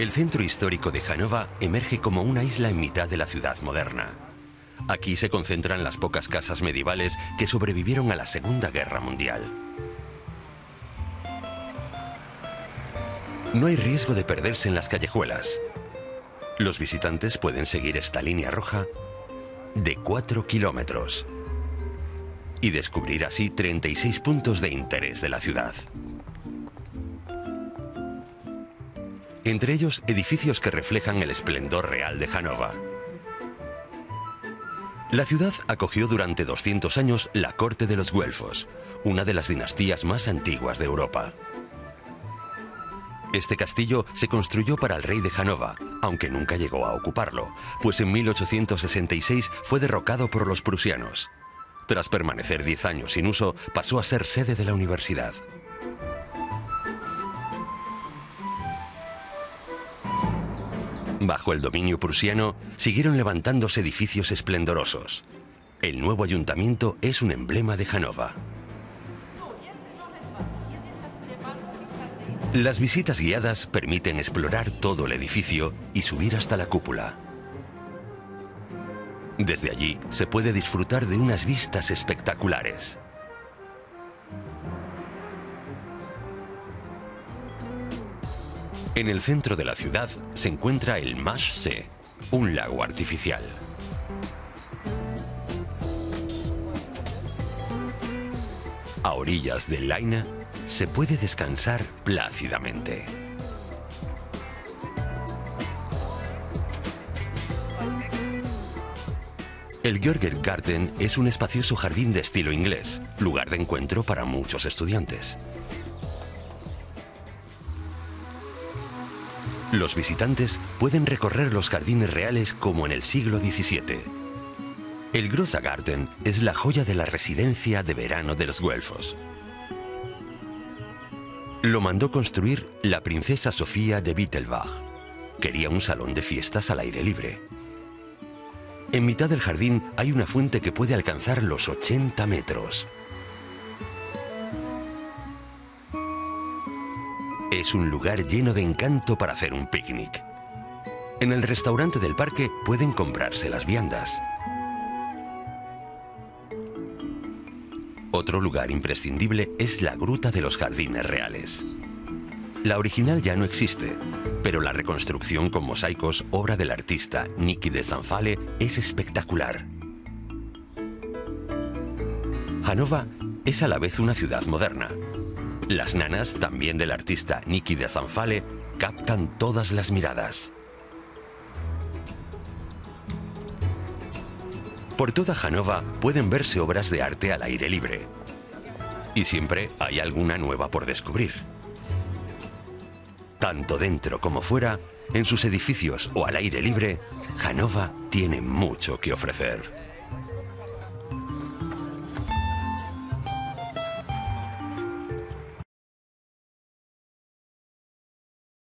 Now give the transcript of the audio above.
El centro histórico de Hanova emerge como una isla en mitad de la ciudad moderna. Aquí se concentran las pocas casas medievales que sobrevivieron a la Segunda Guerra Mundial. No hay riesgo de perderse en las callejuelas. Los visitantes pueden seguir esta línea roja de 4 kilómetros y descubrir así 36 puntos de interés de la ciudad. Entre ellos edificios que reflejan el esplendor real de Hanova. La ciudad acogió durante 200 años la corte de los Güelfos, una de las dinastías más antiguas de Europa. Este castillo se construyó para el rey de Hanova, aunque nunca llegó a ocuparlo, pues en 1866 fue derrocado por los prusianos. Tras permanecer 10 años sin uso, pasó a ser sede de la universidad. Bajo el dominio prusiano siguieron levantándose edificios esplendorosos. El nuevo ayuntamiento es un emblema de Hanova. Las visitas guiadas permiten explorar todo el edificio y subir hasta la cúpula. Desde allí se puede disfrutar de unas vistas espectaculares. En el centro de la ciudad se encuentra el Maschsee, un lago artificial. A orillas del Leine se puede descansar plácidamente. El Görger Garten es un espacioso jardín de estilo inglés, lugar de encuentro para muchos estudiantes. Los visitantes pueden recorrer los jardines reales como en el siglo XVII. El Grossa Garten es la joya de la residencia de verano de los Güelfos. Lo mandó construir la princesa Sofía de Wittelbach. Quería un salón de fiestas al aire libre. En mitad del jardín hay una fuente que puede alcanzar los 80 metros. Es un lugar lleno de encanto para hacer un picnic. En el restaurante del parque pueden comprarse las viandas. Otro lugar imprescindible es la Gruta de los Jardines Reales. La original ya no existe, pero la reconstrucción con mosaicos, obra del artista Nicky de Sanfale, es espectacular. Hanova es a la vez una ciudad moderna, las nanas, también del artista Nicky de Sanfale, captan todas las miradas. Por toda Hanova pueden verse obras de arte al aire libre. Y siempre hay alguna nueva por descubrir. Tanto dentro como fuera, en sus edificios o al aire libre, Hanova tiene mucho que ofrecer.